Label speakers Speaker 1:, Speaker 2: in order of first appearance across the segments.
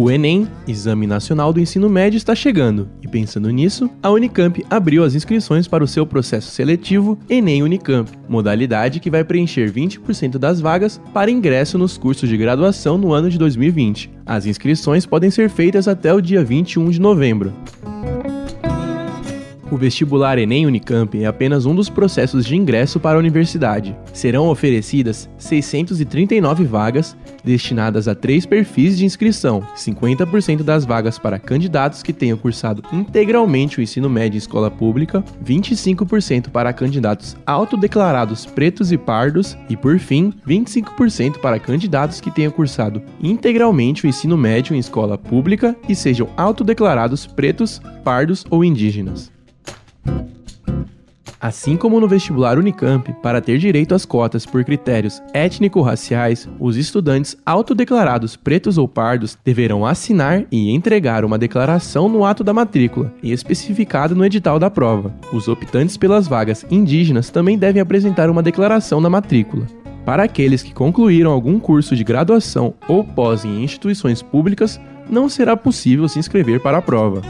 Speaker 1: O Enem, Exame Nacional do Ensino Médio, está chegando, e pensando nisso, a Unicamp abriu as inscrições para o seu processo seletivo Enem Unicamp, modalidade que vai preencher 20% das vagas para ingresso nos cursos de graduação no ano de 2020. As inscrições podem ser feitas até o dia 21 de novembro. O vestibular Enem Unicamp é apenas um dos processos de ingresso para a universidade. Serão oferecidas 639 vagas destinadas a três perfis de inscrição: 50% das vagas para candidatos que tenham cursado integralmente o ensino médio em escola pública, 25% para candidatos autodeclarados pretos e pardos e, por fim, 25% para candidatos que tenham cursado integralmente o ensino médio em escola pública e sejam autodeclarados pretos, pardos ou indígenas. Assim como no vestibular Unicamp, para ter direito às cotas por critérios étnico-raciais, os estudantes autodeclarados pretos ou pardos deverão assinar e entregar uma declaração no ato da matrícula, especificado no edital da prova. Os optantes pelas vagas indígenas também devem apresentar uma declaração na matrícula. Para aqueles que concluíram algum curso de graduação ou pós em instituições públicas, não será possível se inscrever para a prova.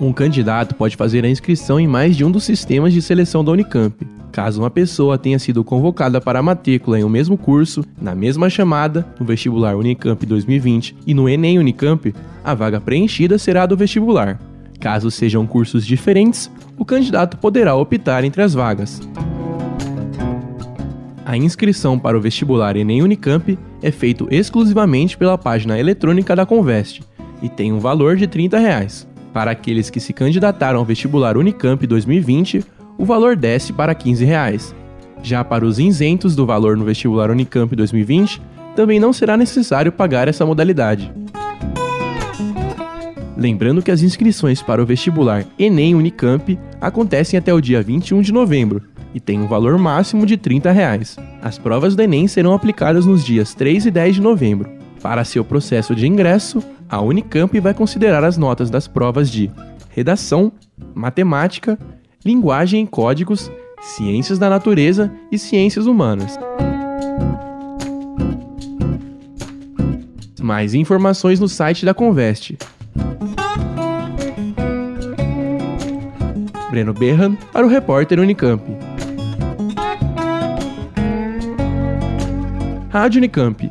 Speaker 1: Um candidato pode fazer a inscrição em mais de um dos sistemas de seleção da Unicamp. Caso uma pessoa tenha sido convocada para a matrícula em um mesmo curso, na mesma chamada, no vestibular Unicamp 2020 e no Enem Unicamp, a vaga preenchida será do vestibular. Caso sejam cursos diferentes, o candidato poderá optar entre as vagas. A inscrição para o vestibular Enem Unicamp é feito exclusivamente pela página eletrônica da Conveste e tem um valor de 30 reais. Para aqueles que se candidataram ao vestibular Unicamp 2020, o valor desce para 15 reais. Já para os isentos do valor no vestibular Unicamp 2020, também não será necessário pagar essa modalidade. Lembrando que as inscrições para o vestibular Enem Unicamp acontecem até o dia 21 de novembro e tem um valor máximo de 30 reais. As provas do Enem serão aplicadas nos dias 3 e 10 de novembro. Para seu processo de ingresso, a Unicamp vai considerar as notas das provas de redação, matemática, linguagem e códigos, ciências da natureza e ciências humanas. Mais informações no site da Conveste. Breno Berran para o repórter Unicamp. Rádio Unicamp.